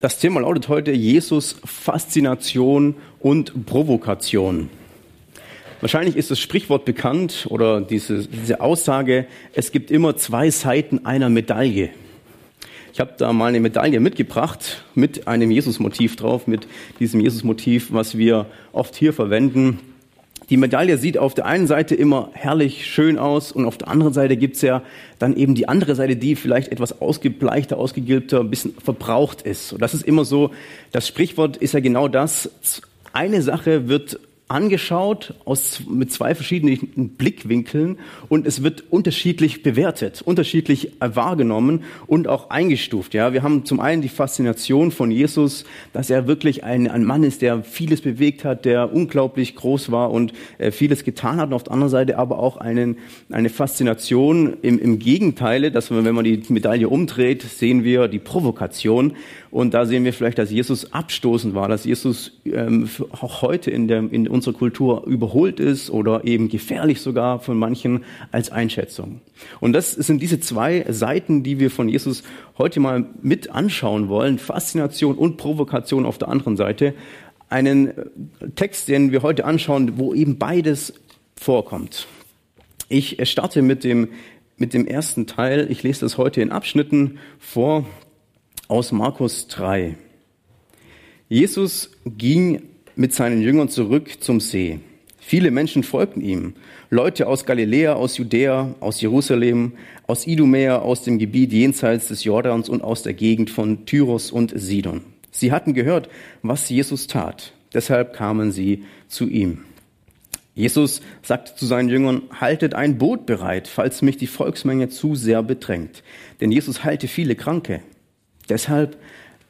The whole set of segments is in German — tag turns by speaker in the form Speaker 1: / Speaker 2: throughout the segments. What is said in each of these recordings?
Speaker 1: Das Thema lautet heute Jesus, Faszination und Provokation. Wahrscheinlich ist das Sprichwort bekannt oder diese, diese Aussage, es gibt immer zwei Seiten einer Medaille. Ich habe da mal eine Medaille mitgebracht mit einem Jesus-Motiv drauf, mit diesem Jesus-Motiv, was wir oft hier verwenden. Die Medaille sieht auf der einen Seite immer herrlich schön aus und auf der anderen Seite gibt's ja dann eben die andere Seite, die vielleicht etwas ausgebleichter, ausgegilbter, ein bisschen verbraucht ist. Und das ist immer so, das Sprichwort ist ja genau das. Eine Sache wird angeschaut aus, mit zwei verschiedenen Blickwinkeln und es wird unterschiedlich bewertet, unterschiedlich wahrgenommen und auch eingestuft. Ja, wir haben zum einen die Faszination von Jesus, dass er wirklich ein, ein Mann ist, der vieles bewegt hat, der unglaublich groß war und äh, vieles getan hat. Und auf der anderen Seite aber auch einen, eine Faszination im, im Gegenteile, dass wir, wenn man die Medaille umdreht, sehen wir die Provokation. Und da sehen wir vielleicht, dass Jesus abstoßend war, dass Jesus ähm, auch heute in, der, in unserer Kultur überholt ist oder eben gefährlich sogar von manchen als Einschätzung. Und das sind diese zwei Seiten, die wir von Jesus heute mal mit anschauen wollen. Faszination und Provokation auf der anderen Seite. Einen Text, den wir heute anschauen, wo eben beides vorkommt. Ich starte mit dem, mit dem ersten Teil. Ich lese das heute in Abschnitten vor aus Markus 3. Jesus ging mit seinen Jüngern zurück zum See. Viele Menschen folgten ihm. Leute aus Galiläa, aus Judäa, aus Jerusalem, aus Idumea, aus dem Gebiet jenseits des Jordans und aus der Gegend von Tyros und Sidon. Sie hatten gehört, was Jesus tat. Deshalb kamen sie zu ihm. Jesus sagte zu seinen Jüngern, haltet ein Boot bereit, falls mich die Volksmenge zu sehr bedrängt. Denn Jesus heilte viele Kranke. Deshalb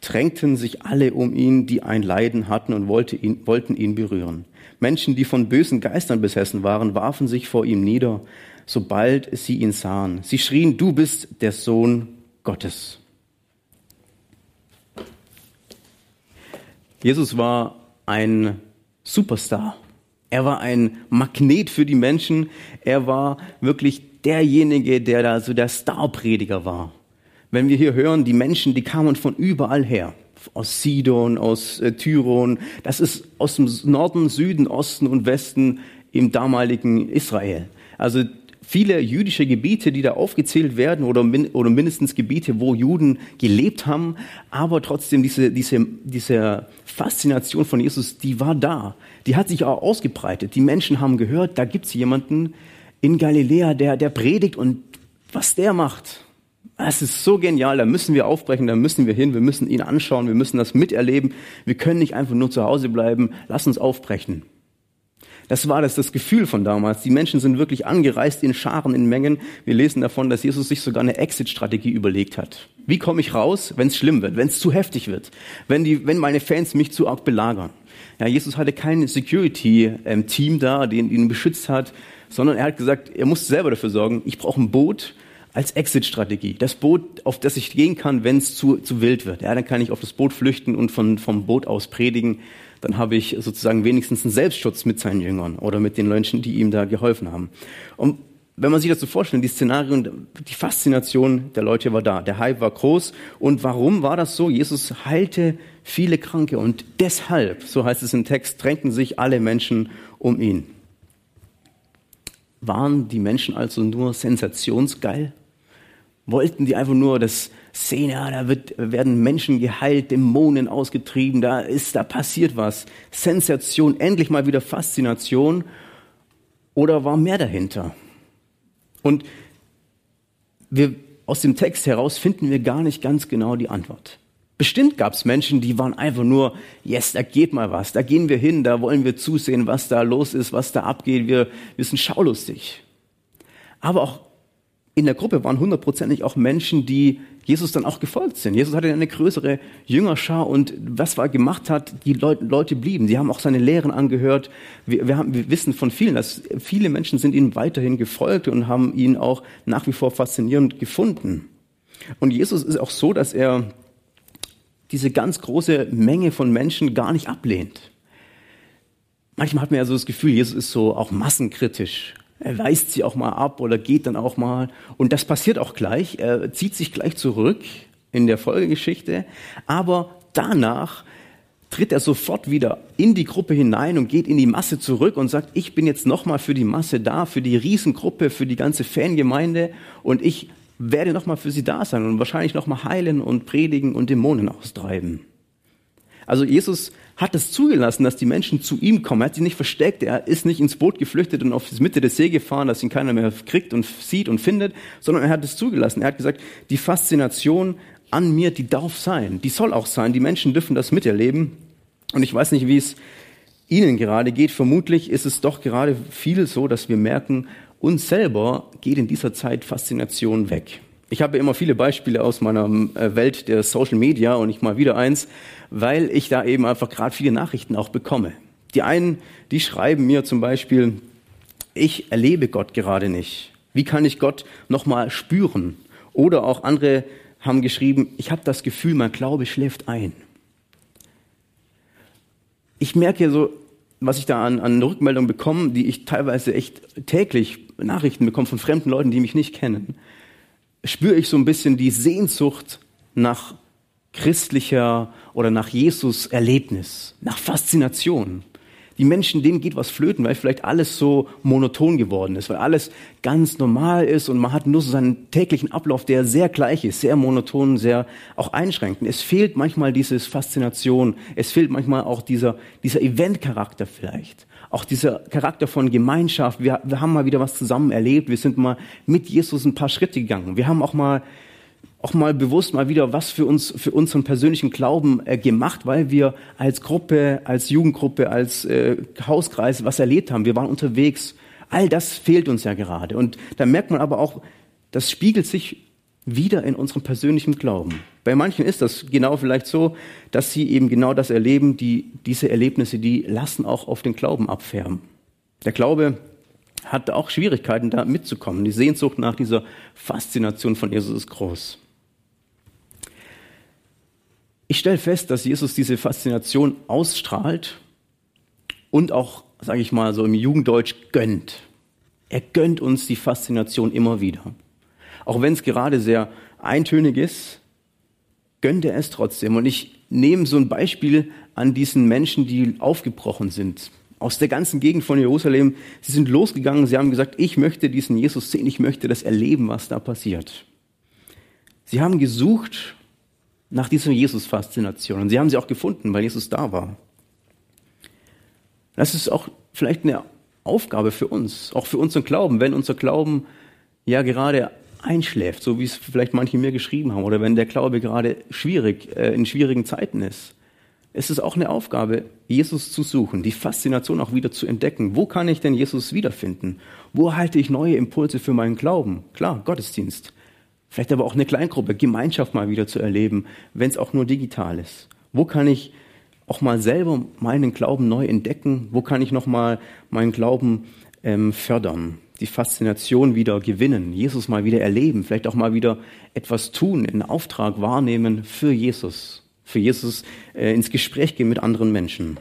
Speaker 1: drängten sich alle um ihn, die ein Leiden hatten und wollte ihn, wollten ihn berühren. Menschen, die von bösen Geistern besessen waren, warfen sich vor ihm nieder, sobald sie ihn sahen. Sie schrien, du bist der Sohn Gottes. Jesus war ein Superstar. Er war ein Magnet für die Menschen. Er war wirklich derjenige, der da so der Starprediger war wenn wir hier hören, die Menschen, die kamen von überall her. Aus Sidon, aus äh, Tyron. Das ist aus dem Norden, Süden, Osten und Westen im damaligen Israel. Also viele jüdische Gebiete, die da aufgezählt werden oder, min oder mindestens Gebiete, wo Juden gelebt haben, aber trotzdem diese, diese, diese Faszination von Jesus, die war da. Die hat sich auch ausgebreitet. Die Menschen haben gehört, da gibt's jemanden in Galiläa, der, der predigt und was der macht, es ist so genial, da müssen wir aufbrechen, da müssen wir hin, wir müssen ihn anschauen, wir müssen das miterleben. Wir können nicht einfach nur zu Hause bleiben, lass uns aufbrechen. Das war das, das Gefühl von damals. Die Menschen sind wirklich angereist in Scharen, in Mengen. Wir lesen davon, dass Jesus sich sogar eine Exit-Strategie überlegt hat. Wie komme ich raus, wenn es schlimm wird, wenn es zu heftig wird, wenn, die, wenn meine Fans mich zu arg belagern? Ja, Jesus hatte kein Security-Team da, den ihn beschützt hat, sondern er hat gesagt, er musste selber dafür sorgen, ich brauche ein Boot, als Exit-Strategie. Das Boot, auf das ich gehen kann, wenn es zu, zu wild wird. Ja, dann kann ich auf das Boot flüchten und von, vom Boot aus predigen. Dann habe ich sozusagen wenigstens einen Selbstschutz mit seinen Jüngern oder mit den Menschen, die ihm da geholfen haben. Und wenn man sich das so vorstellt, die Szenarien, die Faszination der Leute war da. Der Hype war groß. Und warum war das so? Jesus heilte viele Kranke und deshalb, so heißt es im Text, drängten sich alle Menschen um ihn. Waren die Menschen also nur sensationsgeil? Wollten die einfach nur das sehen, ja, da wird, werden Menschen geheilt, Dämonen ausgetrieben, da ist, da passiert was. Sensation, endlich mal wieder Faszination. Oder war mehr dahinter? Und wir, aus dem Text heraus finden wir gar nicht ganz genau die Antwort. Bestimmt gab es Menschen, die waren einfach nur, yes, da geht mal was, da gehen wir hin, da wollen wir zusehen, was da los ist, was da abgeht, wir, wir sind schaulustig. Aber auch in der Gruppe waren hundertprozentig auch Menschen, die Jesus dann auch gefolgt sind. Jesus hatte eine größere Jüngerschar und was er gemacht hat, die Leute, Leute blieben. Sie haben auch seine Lehren angehört. Wir, wir, haben, wir wissen von vielen, dass viele Menschen sind ihm weiterhin gefolgt und haben ihn auch nach wie vor faszinierend gefunden. Und Jesus ist auch so, dass er diese ganz große Menge von Menschen gar nicht ablehnt. Manchmal hat man ja so das Gefühl, Jesus ist so auch massenkritisch. Er weist sie auch mal ab oder geht dann auch mal. Und das passiert auch gleich. Er zieht sich gleich zurück in der Folgegeschichte. Aber danach tritt er sofort wieder in die Gruppe hinein und geht in die Masse zurück und sagt, ich bin jetzt nochmal für die Masse da, für die Riesengruppe, für die ganze Fangemeinde und ich werde nochmal für sie da sein und wahrscheinlich nochmal heilen und predigen und Dämonen austreiben. Also Jesus hat es zugelassen, dass die Menschen zu ihm kommen. Er hat sie nicht versteckt, er ist nicht ins Boot geflüchtet und auf die Mitte des See gefahren, dass ihn keiner mehr kriegt und sieht und findet, sondern er hat es zugelassen. Er hat gesagt, die Faszination an mir, die darf sein, die soll auch sein. Die Menschen dürfen das miterleben. Und ich weiß nicht, wie es Ihnen gerade geht. Vermutlich ist es doch gerade viel so, dass wir merken, uns selber geht in dieser Zeit Faszination weg. Ich habe immer viele Beispiele aus meiner äh, Welt der Social Media und ich mal wieder eins, weil ich da eben einfach gerade viele Nachrichten auch bekomme. Die einen, die schreiben mir zum Beispiel, ich erlebe Gott gerade nicht. Wie kann ich Gott nochmal spüren? Oder auch andere haben geschrieben, ich habe das Gefühl, mein Glaube schläft ein. Ich merke so, was ich da an, an Rückmeldungen bekomme, die ich teilweise echt täglich Nachrichten bekomme von fremden Leuten, die mich nicht kennen spüre ich so ein bisschen die Sehnsucht nach christlicher oder nach Jesus Erlebnis, nach Faszination. Die Menschen, denen geht was flöten, weil vielleicht alles so monoton geworden ist, weil alles ganz normal ist und man hat nur so seinen täglichen Ablauf, der sehr gleich ist, sehr monoton, sehr auch einschränkend. Es fehlt manchmal dieses Faszination, es fehlt manchmal auch dieser, dieser Eventcharakter vielleicht auch dieser Charakter von Gemeinschaft. Wir, wir haben mal wieder was zusammen erlebt. Wir sind mal mit Jesus ein paar Schritte gegangen. Wir haben auch mal auch mal bewusst mal wieder was für uns, für unseren persönlichen Glauben äh, gemacht, weil wir als Gruppe, als Jugendgruppe, als äh, Hauskreis was erlebt haben. Wir waren unterwegs. All das fehlt uns ja gerade. Und da merkt man aber auch, das spiegelt sich wieder in unserem persönlichen Glauben. Bei manchen ist das genau vielleicht so, dass sie eben genau das erleben, die, diese Erlebnisse, die lassen auch auf den Glauben abfärben. Der Glaube hat auch Schwierigkeiten, da mitzukommen. Die Sehnsucht nach dieser Faszination von Jesus ist groß. Ich stelle fest, dass Jesus diese Faszination ausstrahlt und auch, sage ich mal, so im Jugenddeutsch gönnt. Er gönnt uns die Faszination immer wieder. Auch wenn es gerade sehr eintönig ist, gönnt er es trotzdem. Und ich nehme so ein Beispiel an diesen Menschen, die aufgebrochen sind. Aus der ganzen Gegend von Jerusalem. Sie sind losgegangen, sie haben gesagt, ich möchte diesen Jesus sehen, ich möchte das erleben, was da passiert. Sie haben gesucht nach dieser Jesus-Faszination und sie haben sie auch gefunden, weil Jesus da war. Das ist auch vielleicht eine Aufgabe für uns, auch für unseren Glauben, wenn unser Glauben ja gerade einschläft, so wie es vielleicht manche mir geschrieben haben, oder wenn der Glaube gerade schwierig, äh, in schwierigen Zeiten ist. Es ist auch eine Aufgabe, Jesus zu suchen, die Faszination auch wieder zu entdecken. Wo kann ich denn Jesus wiederfinden? Wo halte ich neue Impulse für meinen Glauben? Klar, Gottesdienst. Vielleicht aber auch eine Kleingruppe, Gemeinschaft mal wieder zu erleben, wenn es auch nur digital ist. Wo kann ich auch mal selber meinen Glauben neu entdecken? Wo kann ich noch mal meinen Glauben ähm, fördern? Die Faszination wieder gewinnen, Jesus mal wieder erleben, vielleicht auch mal wieder etwas tun, einen Auftrag wahrnehmen für Jesus, für Jesus äh, ins Gespräch gehen mit anderen Menschen.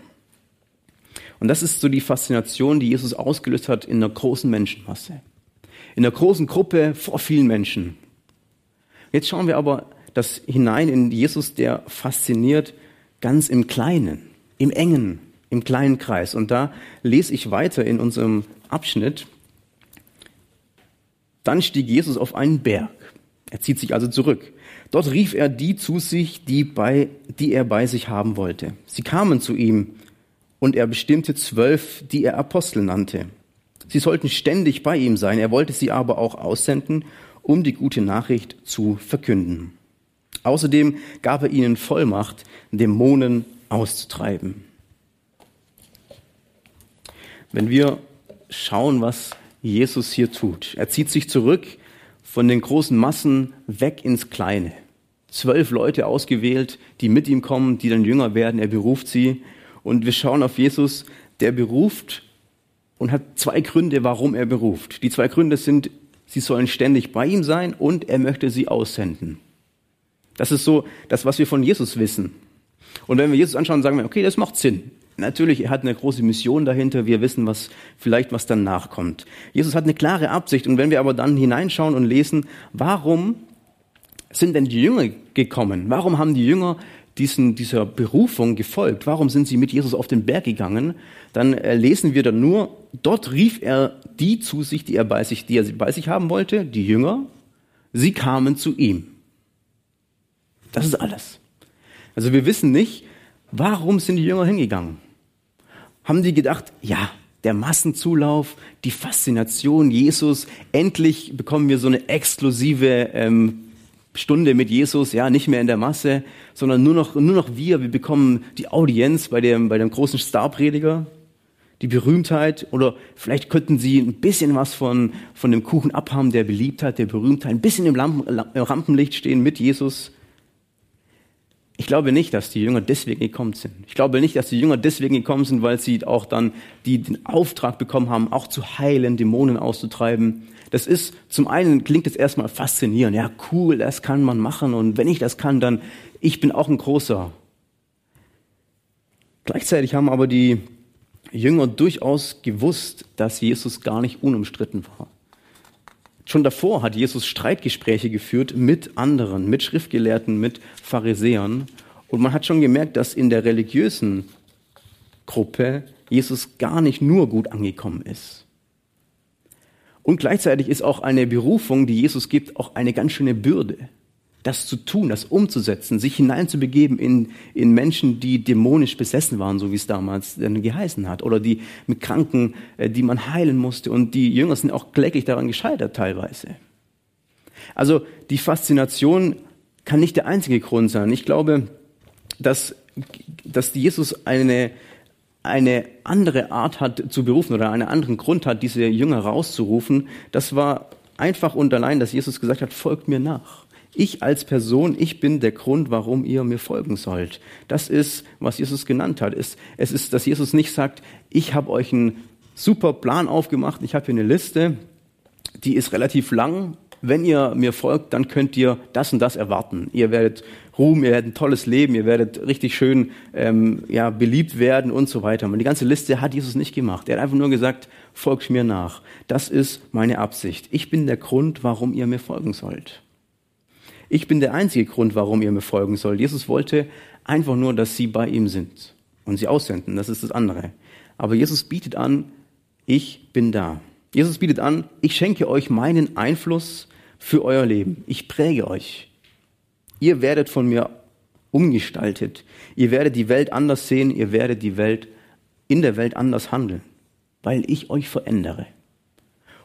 Speaker 1: Und das ist so die Faszination, die Jesus ausgelöst hat in einer großen Menschenmasse, in einer großen Gruppe vor vielen Menschen. Jetzt schauen wir aber das hinein in Jesus, der fasziniert ganz im Kleinen, im engen, im kleinen Kreis. Und da lese ich weiter in unserem Abschnitt dann stieg Jesus auf einen Berg. Er zieht sich also zurück. Dort rief er die zu sich, die, bei, die er bei sich haben wollte. Sie kamen zu ihm und er bestimmte zwölf, die er Apostel nannte. Sie sollten ständig bei ihm sein. Er wollte sie aber auch aussenden, um die gute Nachricht zu verkünden. Außerdem gab er ihnen Vollmacht, Dämonen auszutreiben. Wenn wir schauen, was Jesus hier tut. Er zieht sich zurück von den großen Massen weg ins Kleine. zwölf Leute ausgewählt, die mit ihm kommen, die dann Jünger werden. Er beruft sie. Und wir schauen auf Jesus, der beruft und hat zwei Gründe, warum er beruft. Die zwei Gründe sind, sie sollen ständig bei ihm sein und er möchte sie aussenden. Das ist so das, was wir von Jesus wissen. Und wenn wir Jesus anschauen, sagen wir, okay, das macht Sinn. Natürlich, er hat eine große Mission dahinter. Wir wissen, was vielleicht was dann nachkommt. Jesus hat eine klare Absicht. Und wenn wir aber dann hineinschauen und lesen, warum sind denn die Jünger gekommen? Warum haben die Jünger diesen, dieser Berufung gefolgt? Warum sind sie mit Jesus auf den Berg gegangen? Dann äh, lesen wir dann nur, dort rief er die zu sich, die er bei sich, die er bei sich haben wollte, die Jünger. Sie kamen zu ihm. Das ist alles. Also wir wissen nicht, warum sind die Jünger hingegangen? Haben die gedacht, ja, der Massenzulauf, die Faszination Jesus, endlich bekommen wir so eine exklusive ähm, Stunde mit Jesus, ja, nicht mehr in der Masse, sondern nur noch, nur noch wir, wir bekommen die Audienz bei dem, bei dem großen Starprediger, die Berühmtheit, oder vielleicht könnten sie ein bisschen was von, von dem Kuchen abhaben, der Beliebtheit, der Berühmtheit, ein bisschen im Rampenlicht stehen mit Jesus. Ich glaube nicht, dass die Jünger deswegen gekommen sind. Ich glaube nicht, dass die Jünger deswegen gekommen sind, weil sie auch dann die, den Auftrag bekommen haben, auch zu heilen, Dämonen auszutreiben. Das ist, zum einen klingt es erstmal faszinierend. Ja, cool, das kann man machen. Und wenn ich das kann, dann, ich bin auch ein großer. Gleichzeitig haben aber die Jünger durchaus gewusst, dass Jesus gar nicht unumstritten war. Schon davor hat Jesus Streitgespräche geführt mit anderen, mit Schriftgelehrten, mit Pharisäern. Und man hat schon gemerkt, dass in der religiösen Gruppe Jesus gar nicht nur gut angekommen ist. Und gleichzeitig ist auch eine Berufung, die Jesus gibt, auch eine ganz schöne Bürde das zu tun, das umzusetzen, sich hineinzubegeben in, in Menschen, die dämonisch besessen waren, so wie es damals dann geheißen hat, oder die mit Kranken, äh, die man heilen musste. Und die Jünger sind auch kläglich daran gescheitert teilweise. Also die Faszination kann nicht der einzige Grund sein. Ich glaube, dass, dass Jesus eine, eine andere Art hat zu berufen oder einen anderen Grund hat, diese Jünger rauszurufen. Das war einfach und allein, dass Jesus gesagt hat, folgt mir nach. Ich als Person, ich bin der Grund, warum ihr mir folgen sollt. Das ist, was Jesus genannt hat. Es, ist, dass Jesus nicht sagt, ich habe euch einen super Plan aufgemacht, ich habe hier eine Liste, die ist relativ lang. Wenn ihr mir folgt, dann könnt ihr das und das erwarten. Ihr werdet Ruhm, ihr werdet ein tolles Leben, ihr werdet richtig schön ähm, ja, beliebt werden und so weiter. Und die ganze Liste hat Jesus nicht gemacht. Er hat einfach nur gesagt, folgt mir nach. Das ist meine Absicht. Ich bin der Grund, warum ihr mir folgen sollt. Ich bin der einzige Grund, warum ihr mir folgen sollt. Jesus wollte einfach nur, dass sie bei ihm sind und sie aussenden. Das ist das andere. Aber Jesus bietet an, ich bin da. Jesus bietet an, ich schenke euch meinen Einfluss für euer Leben. Ich präge euch. Ihr werdet von mir umgestaltet. Ihr werdet die Welt anders sehen. Ihr werdet die Welt in der Welt anders handeln, weil ich euch verändere.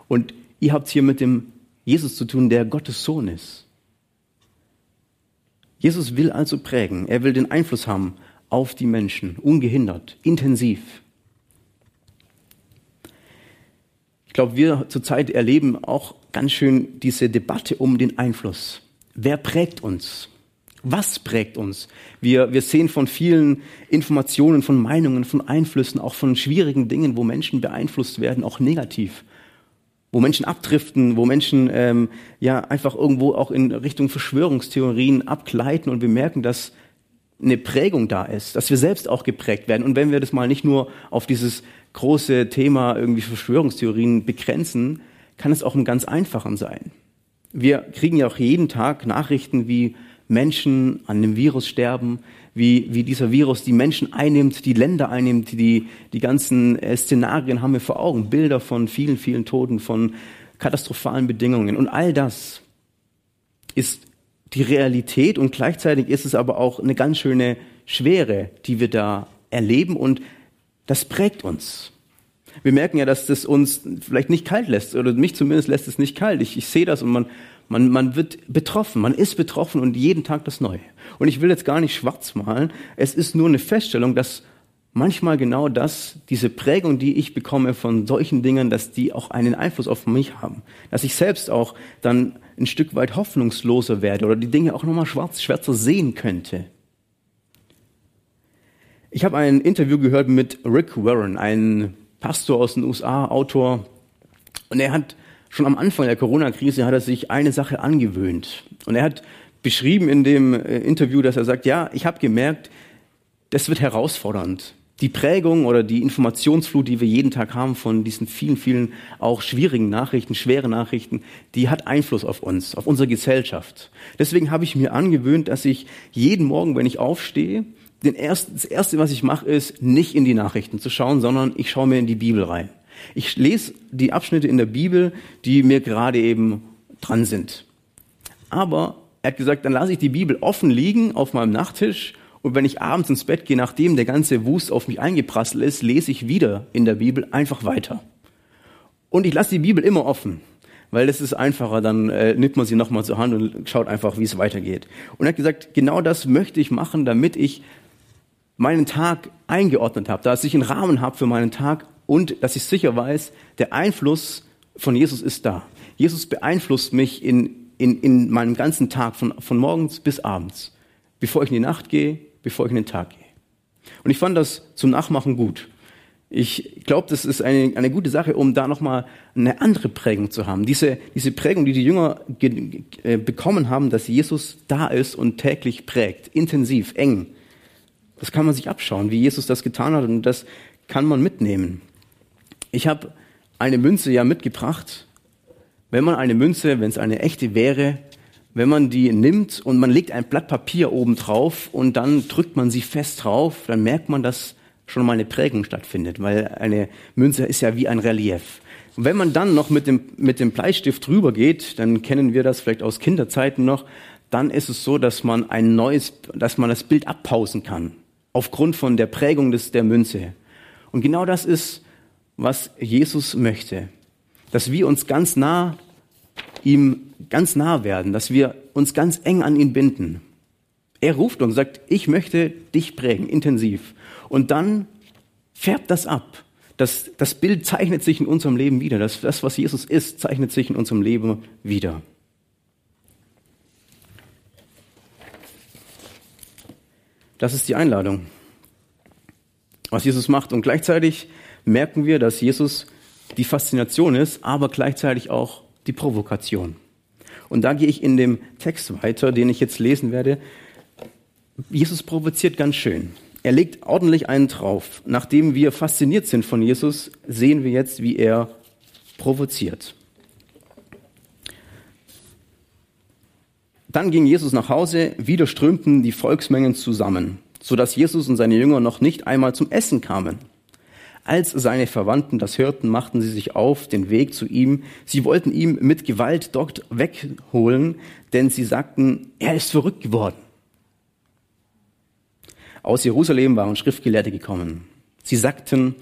Speaker 1: Und ihr habt hier mit dem Jesus zu tun, der Gottes Sohn ist. Jesus will also prägen. Er will den Einfluss haben auf die Menschen, ungehindert, intensiv. Ich glaube, wir zurzeit erleben auch ganz schön diese Debatte um den Einfluss. Wer prägt uns? Was prägt uns? Wir, wir sehen von vielen Informationen, von Meinungen, von Einflüssen, auch von schwierigen Dingen, wo Menschen beeinflusst werden, auch negativ wo Menschen abdriften, wo Menschen ähm, ja einfach irgendwo auch in Richtung Verschwörungstheorien abgleiten und wir merken, dass eine Prägung da ist, dass wir selbst auch geprägt werden. Und wenn wir das mal nicht nur auf dieses große Thema irgendwie Verschwörungstheorien begrenzen, kann es auch im ganz einfachen sein. Wir kriegen ja auch jeden Tag Nachrichten, wie Menschen an dem Virus sterben, wie, wie dieser Virus die Menschen einnimmt, die Länder einnimmt, die, die ganzen äh, Szenarien haben wir vor Augen, Bilder von vielen, vielen Toten, von katastrophalen Bedingungen. Und all das ist die Realität und gleichzeitig ist es aber auch eine ganz schöne Schwere, die wir da erleben und das prägt uns. Wir merken ja, dass das uns vielleicht nicht kalt lässt, oder mich zumindest lässt es nicht kalt. Ich, ich sehe das und man, man, man wird betroffen, man ist betroffen und jeden Tag das Neue. Und ich will jetzt gar nicht schwarz malen, es ist nur eine Feststellung, dass manchmal genau das, diese Prägung, die ich bekomme von solchen Dingen, dass die auch einen Einfluss auf mich haben. Dass ich selbst auch dann ein Stück weit hoffnungsloser werde oder die Dinge auch nochmal schwarz, schwärzer sehen könnte. Ich habe ein Interview gehört mit Rick Warren, ein Pastor aus den USA, Autor, und er hat schon am Anfang der Corona-Krise hat er sich eine Sache angewöhnt. Und er hat beschrieben in dem äh, Interview, dass er sagt, ja, ich habe gemerkt, das wird herausfordernd die Prägung oder die Informationsflut, die wir jeden Tag haben von diesen vielen, vielen auch schwierigen Nachrichten, schwere Nachrichten, die hat Einfluss auf uns, auf unsere Gesellschaft. Deswegen habe ich mir angewöhnt, dass ich jeden Morgen, wenn ich aufstehe, den ersten, das erste, was ich mache, ist nicht in die Nachrichten zu schauen, sondern ich schaue mir in die Bibel rein. Ich lese die Abschnitte in der Bibel, die mir gerade eben dran sind. Aber er hat gesagt, dann lasse ich die Bibel offen liegen auf meinem Nachttisch und wenn ich abends ins Bett gehe, nachdem der ganze Wust auf mich eingeprasselt ist, lese ich wieder in der Bibel einfach weiter. Und ich lasse die Bibel immer offen, weil das ist einfacher, dann äh, nimmt man sie nochmal zur Hand und schaut einfach, wie es weitergeht. Und er hat gesagt, genau das möchte ich machen, damit ich meinen Tag eingeordnet habe, dass ich einen Rahmen habe für meinen Tag und dass ich sicher weiß, der Einfluss von Jesus ist da. Jesus beeinflusst mich in, in, in meinem ganzen Tag, von, von morgens bis abends. Bevor ich in die Nacht gehe, bevor ich in den Tag gehe. Und ich fand das zum Nachmachen gut. Ich glaube, das ist eine, eine gute Sache, um da nochmal eine andere Prägung zu haben. Diese, diese Prägung, die die Jünger äh, bekommen haben, dass Jesus da ist und täglich prägt, intensiv, eng. Das kann man sich abschauen, wie Jesus das getan hat und das kann man mitnehmen. Ich habe eine Münze ja mitgebracht. Wenn man eine Münze, wenn es eine echte wäre, wenn man die nimmt und man legt ein Blatt Papier oben drauf und dann drückt man sie fest drauf, dann merkt man, dass schon mal eine Prägung stattfindet, weil eine Münze ist ja wie ein Relief. Und wenn man dann noch mit dem, mit dem Bleistift drüber geht, dann kennen wir das vielleicht aus Kinderzeiten noch, dann ist es so, dass man ein neues, dass man das Bild abpausen kann. Aufgrund von der Prägung des, der Münze. Und genau das ist, was Jesus möchte. Dass wir uns ganz nah ihm ganz nah werden, dass wir uns ganz eng an ihn binden. Er ruft und sagt, ich möchte dich prägen, intensiv. Und dann färbt das ab. Das, das Bild zeichnet sich in unserem Leben wieder. Das, das, was Jesus ist, zeichnet sich in unserem Leben wieder. Das ist die Einladung, was Jesus macht. Und gleichzeitig merken wir, dass Jesus die Faszination ist, aber gleichzeitig auch die Provokation. Und da gehe ich in dem Text weiter, den ich jetzt lesen werde. Jesus provoziert ganz schön. Er legt ordentlich einen drauf. Nachdem wir fasziniert sind von Jesus, sehen wir jetzt, wie er provoziert. Dann ging Jesus nach Hause, wieder strömten die Volksmengen zusammen, so dass Jesus und seine Jünger noch nicht einmal zum Essen kamen. Als seine Verwandten das hörten, machten sie sich auf den Weg zu ihm. Sie wollten ihn mit Gewalt dort wegholen, denn sie sagten, er ist verrückt geworden. Aus Jerusalem waren Schriftgelehrte gekommen. Sie sagten,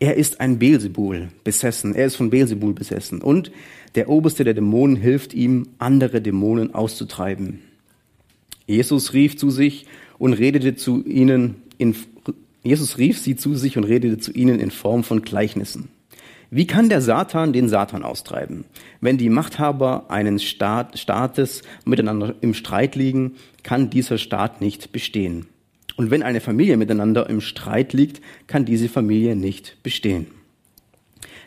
Speaker 1: er ist ein Beelzebul besessen, er ist von Beelzebul besessen. Und der Oberste der Dämonen hilft ihm, andere Dämonen auszutreiben. Jesus rief zu sich und redete zu ihnen in Jesus rief sie zu sich und redete zu ihnen in Form von Gleichnissen. Wie kann der Satan den Satan austreiben? Wenn die Machthaber eines Staat, Staates miteinander im Streit liegen, kann dieser Staat nicht bestehen. Und wenn eine Familie miteinander im Streit liegt, kann diese Familie nicht bestehen.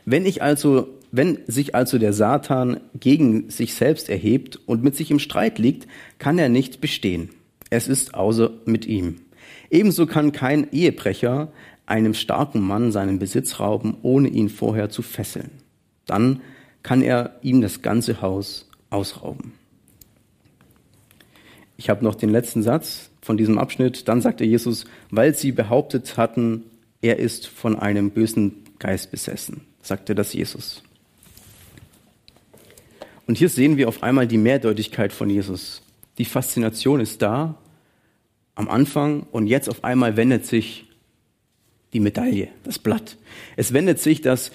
Speaker 1: Wenn ich also, wenn sich also der Satan gegen sich selbst erhebt und mit sich im Streit liegt, kann er nicht bestehen. Es ist außer mit ihm. Ebenso kann kein Ehebrecher einem starken Mann seinen Besitz rauben, ohne ihn vorher zu fesseln. Dann kann er ihm das ganze Haus ausrauben. Ich habe noch den letzten Satz von diesem Abschnitt. Dann sagte Jesus, weil sie behauptet hatten, er ist von einem bösen Geist besessen, sagte das Jesus. Und hier sehen wir auf einmal die Mehrdeutigkeit von Jesus. Die Faszination ist da, am Anfang und jetzt auf einmal wendet sich die Medaille, das Blatt. Es wendet sich, dass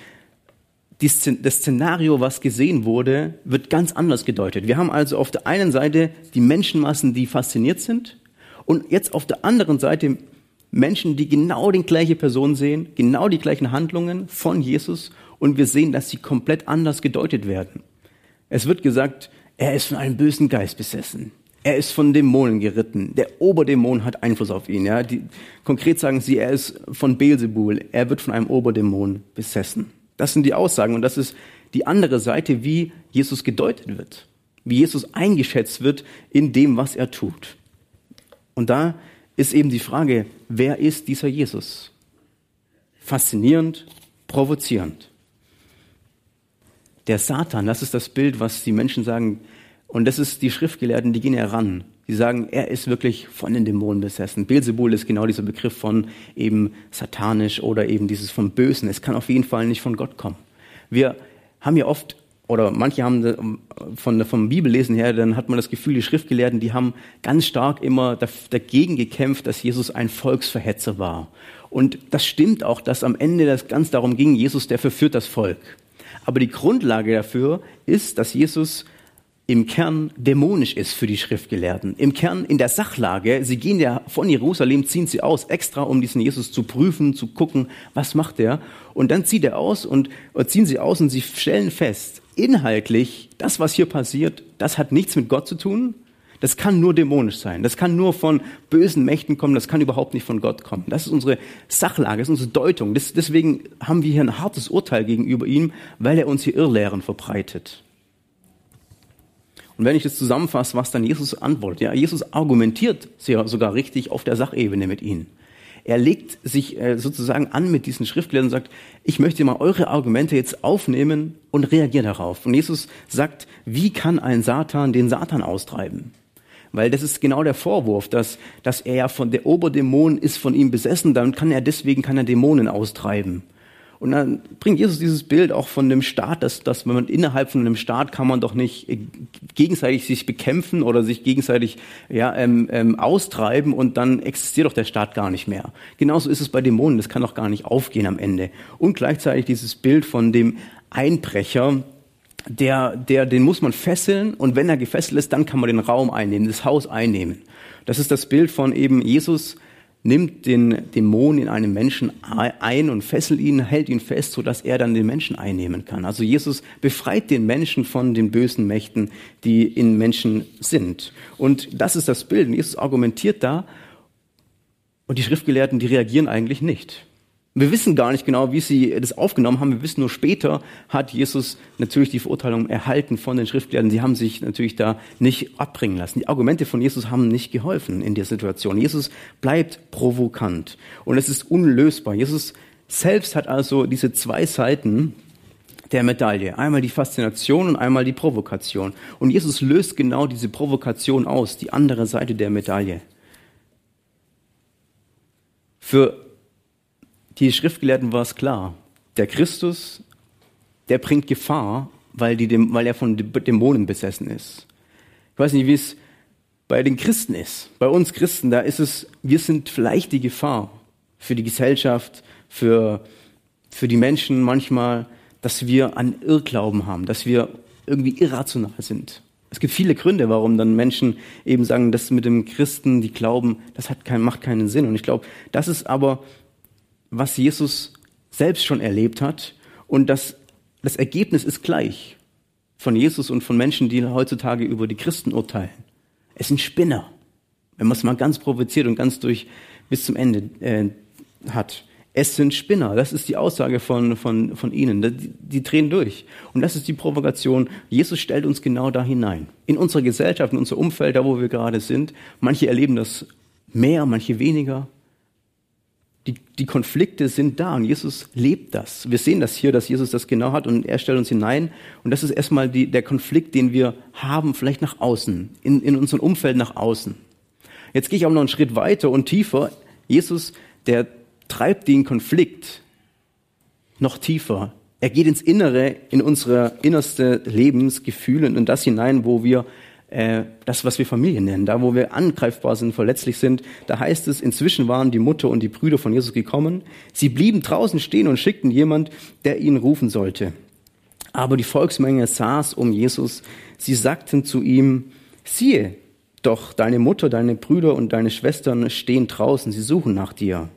Speaker 1: das Szenario, was gesehen wurde, wird ganz anders gedeutet. Wir haben also auf der einen Seite die Menschenmassen, die fasziniert sind und jetzt auf der anderen Seite Menschen, die genau die gleiche Person sehen, genau die gleichen Handlungen von Jesus und wir sehen, dass sie komplett anders gedeutet werden. Es wird gesagt, er ist von einem bösen Geist besessen. Er ist von Dämonen geritten. Der Oberdämon hat Einfluss auf ihn. Ja? Die, konkret sagen sie, er ist von Beelzebul. Er wird von einem Oberdämon besessen. Das sind die Aussagen und das ist die andere Seite, wie Jesus gedeutet wird, wie Jesus eingeschätzt wird in dem, was er tut. Und da ist eben die Frage, wer ist dieser Jesus? Faszinierend, provozierend. Der Satan, das ist das Bild, was die Menschen sagen, und das ist die Schriftgelehrten, die gehen heran. Die sagen, er ist wirklich von den Dämonen besessen. Beelzebul ist genau dieser Begriff von eben satanisch oder eben dieses vom Bösen. Es kann auf jeden Fall nicht von Gott kommen. Wir haben ja oft oder manche haben von vom Bibellesen her, dann hat man das Gefühl, die Schriftgelehrten, die haben ganz stark immer dagegen gekämpft, dass Jesus ein Volksverhetzer war. Und das stimmt auch, dass am Ende das ganz darum ging, Jesus, der verführt das Volk. Aber die Grundlage dafür ist, dass Jesus im Kern dämonisch ist für die Schriftgelehrten. Im Kern in der Sachlage, sie gehen ja von Jerusalem, ziehen sie aus, extra um diesen Jesus zu prüfen, zu gucken, was macht er. Und dann zieht er aus und ziehen sie aus und sie stellen fest, inhaltlich, das, was hier passiert, das hat nichts mit Gott zu tun. Das kann nur dämonisch sein. Das kann nur von bösen Mächten kommen. Das kann überhaupt nicht von Gott kommen. Das ist unsere Sachlage, das ist unsere Deutung. Das, deswegen haben wir hier ein hartes Urteil gegenüber ihm, weil er uns hier Irrlehren verbreitet. Und wenn ich das zusammenfasse, was dann Jesus antwortet, ja, Jesus argumentiert sogar richtig auf der Sachebene mit ihnen. Er legt sich äh, sozusagen an mit diesen Schriftlehrern und sagt, ich möchte mal eure Argumente jetzt aufnehmen und reagiere darauf. Und Jesus sagt, wie kann ein Satan den Satan austreiben? Weil das ist genau der Vorwurf, dass, dass er ja von der Oberdämon ist von ihm besessen, dann kann er deswegen kann Dämonen austreiben. Und dann bringt Jesus dieses Bild auch von dem Staat, dass, dass man innerhalb von einem Staat kann man doch nicht äh, gegenseitig sich bekämpfen oder sich gegenseitig ja, ähm, ähm, austreiben und dann existiert doch der Staat gar nicht mehr. Genauso ist es bei Dämonen, das kann doch gar nicht aufgehen am Ende. Und gleichzeitig dieses Bild von dem Einbrecher, der, der, den muss man fesseln und wenn er gefesselt ist, dann kann man den Raum einnehmen, das Haus einnehmen. Das ist das Bild von eben Jesus, nimmt den Dämon in einem Menschen ein und fesselt ihn, hält ihn fest, sodass er dann den Menschen einnehmen kann. Also Jesus befreit den Menschen von den bösen Mächten, die in Menschen sind. Und das ist das Bild. Jesus argumentiert da und die Schriftgelehrten, die reagieren eigentlich nicht. Wir wissen gar nicht genau, wie sie das aufgenommen haben. Wir wissen nur später hat Jesus natürlich die Verurteilung erhalten von den Schriftgelehrten. Sie haben sich natürlich da nicht abbringen lassen. Die Argumente von Jesus haben nicht geholfen in der Situation. Jesus bleibt provokant und es ist unlösbar. Jesus selbst hat also diese zwei Seiten der Medaille. Einmal die Faszination und einmal die Provokation. Und Jesus löst genau diese Provokation aus, die andere Seite der Medaille. Für die Schriftgelehrten war es klar. Der Christus, der bringt Gefahr, weil, die, weil er von Dämonen besessen ist. Ich weiß nicht, wie es bei den Christen ist. Bei uns Christen, da ist es, wir sind vielleicht die Gefahr für die Gesellschaft, für, für die Menschen manchmal, dass wir an Irrglauben haben, dass wir irgendwie irrational sind. Es gibt viele Gründe, warum dann Menschen eben sagen, das mit dem Christen, die glauben, das hat kein, macht keinen Sinn. Und ich glaube, das ist aber was Jesus selbst schon erlebt hat und das, das Ergebnis ist gleich von Jesus und von Menschen, die heutzutage über die Christen urteilen. Es sind Spinner, wenn man es mal ganz provoziert und ganz durch bis zum Ende äh, hat. Es sind Spinner, das ist die Aussage von, von, von ihnen. Die, die drehen durch. Und das ist die Provokation. Jesus stellt uns genau da hinein. In unsere Gesellschaft, in unser Umfeld, da wo wir gerade sind. Manche erleben das mehr, manche weniger. Die, die Konflikte sind da und Jesus lebt das. Wir sehen das hier, dass Jesus das genau hat und er stellt uns hinein. Und das ist erstmal die, der Konflikt, den wir haben, vielleicht nach außen, in, in unserem Umfeld nach außen. Jetzt gehe ich auch noch einen Schritt weiter und tiefer. Jesus, der treibt den Konflikt noch tiefer. Er geht ins Innere, in unsere innerste Lebensgefühle und in das hinein, wo wir äh, das, was wir Familie nennen, da wo wir angreifbar sind, verletzlich sind. Da heißt es, inzwischen waren die Mutter und die Brüder von Jesus gekommen. Sie blieben draußen stehen und schickten jemand, der ihn rufen sollte. Aber die Volksmenge saß um Jesus. Sie sagten zu ihm, siehe, Doch deine Mutter, deine Brüder und deine Schwestern stehen draußen, sie suchen nach dir.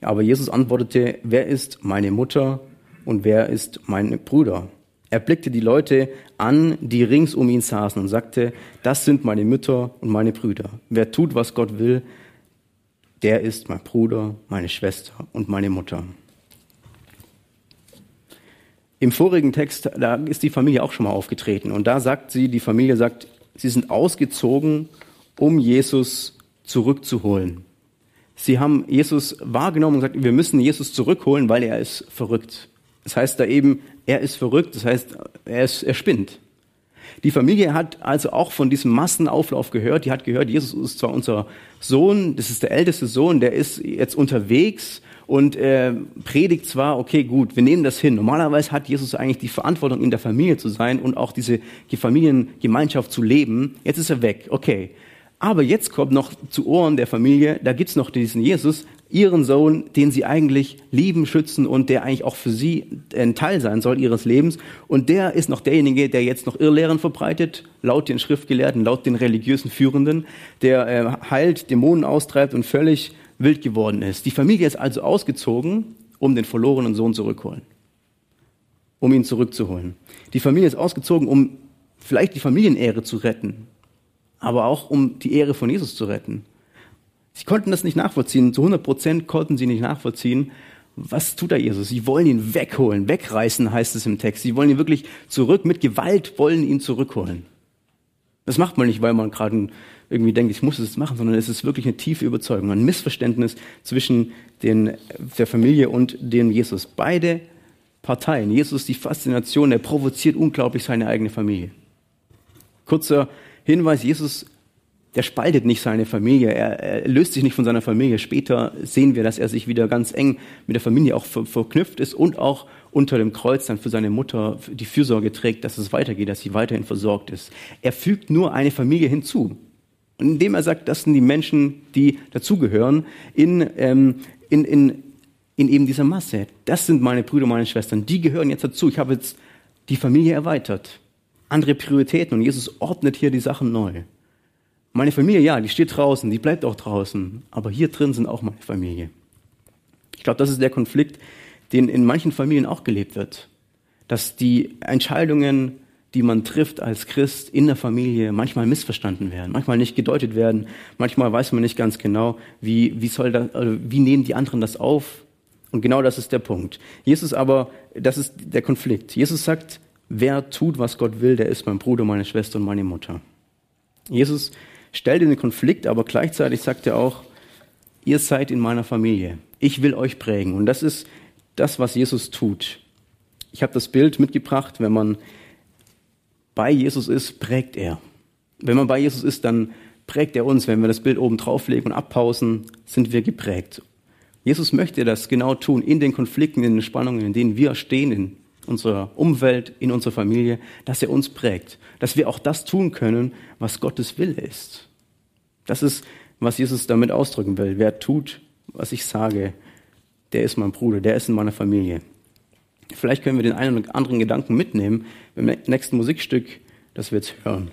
Speaker 1: Aber Jesus antwortete, wer ist meine Mutter und wer ist mein Bruder? Er blickte die Leute an, die rings um ihn saßen und sagte, das sind meine Mütter und meine Brüder. Wer tut, was Gott will, der ist mein Bruder, meine Schwester und meine Mutter. Im vorigen Text, da ist die Familie auch schon mal aufgetreten und da sagt sie, die Familie sagt, sie sind ausgezogen, um Jesus zurückzuholen. Sie haben Jesus wahrgenommen und gesagt, wir müssen Jesus zurückholen, weil er ist verrückt. Das heißt da eben, er ist verrückt, das heißt, er, ist, er spinnt. Die Familie hat also auch von diesem Massenauflauf gehört. Die hat gehört, Jesus ist zwar unser Sohn, das ist der älteste Sohn, der ist jetzt unterwegs und äh, predigt zwar, okay, gut, wir nehmen das hin. Normalerweise hat Jesus eigentlich die Verantwortung, in der Familie zu sein und auch diese Familiengemeinschaft zu leben. Jetzt ist er weg, okay. Aber jetzt kommt noch zu Ohren der Familie, da gibt's noch diesen Jesus, ihren Sohn, den sie eigentlich lieben, schützen und der eigentlich auch für sie ein Teil sein soll ihres Lebens. Und der ist noch derjenige, der jetzt noch Irrlehren verbreitet, laut den Schriftgelehrten, laut den religiösen Führenden, der äh, heilt, Dämonen austreibt und völlig wild geworden ist. Die Familie ist also ausgezogen, um den verlorenen Sohn zurückholen, um ihn zurückzuholen. Die Familie ist ausgezogen, um vielleicht die Familienehre zu retten, aber auch um die Ehre von Jesus zu retten. Sie konnten das nicht nachvollziehen. Zu 100 Prozent konnten sie nicht nachvollziehen. Was tut da Jesus? Sie wollen ihn wegholen, wegreißen heißt es im Text. Sie wollen ihn wirklich zurück, mit Gewalt wollen ihn zurückholen. Das macht man nicht, weil man gerade irgendwie denkt, ich muss es machen, sondern es ist wirklich eine tiefe Überzeugung, ein Missverständnis zwischen den, der Familie und dem Jesus. Beide Parteien. Jesus die Faszination, er provoziert unglaublich seine eigene Familie. Kurzer Hinweis, Jesus, der spaltet nicht seine Familie, er, er, löst sich nicht von seiner Familie. Später sehen wir, dass er sich wieder ganz eng mit der Familie auch ver verknüpft ist und auch unter dem Kreuz dann für seine Mutter die Fürsorge trägt, dass es weitergeht, dass sie weiterhin versorgt ist. Er fügt nur eine Familie hinzu. Und indem er sagt, das sind die Menschen, die dazugehören, in, ähm, in, in, in eben dieser Masse. Das sind meine Brüder, meine Schwestern. Die gehören jetzt dazu. Ich habe jetzt die Familie erweitert andere Prioritäten und Jesus ordnet hier die Sachen neu. Meine Familie, ja, die steht draußen, die bleibt auch draußen, aber hier drin sind auch meine Familie. Ich glaube, das ist der Konflikt, den in manchen Familien auch gelebt wird, dass die Entscheidungen, die man trifft als Christ in der Familie, manchmal missverstanden werden, manchmal nicht gedeutet werden, manchmal weiß man nicht ganz genau, wie, wie soll das, also wie nehmen die anderen das auf? Und genau das ist der Punkt. Jesus aber, das ist der Konflikt. Jesus sagt, wer tut, was Gott will, der ist mein Bruder, meine Schwester und meine Mutter. Jesus stellt den Konflikt, aber gleichzeitig sagt er auch, ihr seid in meiner Familie. Ich will euch prägen. Und das ist das, was Jesus tut. Ich habe das Bild mitgebracht, wenn man bei Jesus ist, prägt er. Wenn man bei Jesus ist, dann prägt er uns. Wenn wir das Bild oben drauflegen und abpausen, sind wir geprägt. Jesus möchte das genau tun in den Konflikten, in den Spannungen, in denen wir stehen, in unserer Umwelt, in unserer Familie, dass er uns prägt, dass wir auch das tun können, was Gottes Wille ist. Das ist, was Jesus damit ausdrücken will. Wer tut, was ich sage, der ist mein Bruder, der ist in meiner Familie. Vielleicht können wir den einen oder anderen Gedanken mitnehmen beim nächsten Musikstück, das wir jetzt hören.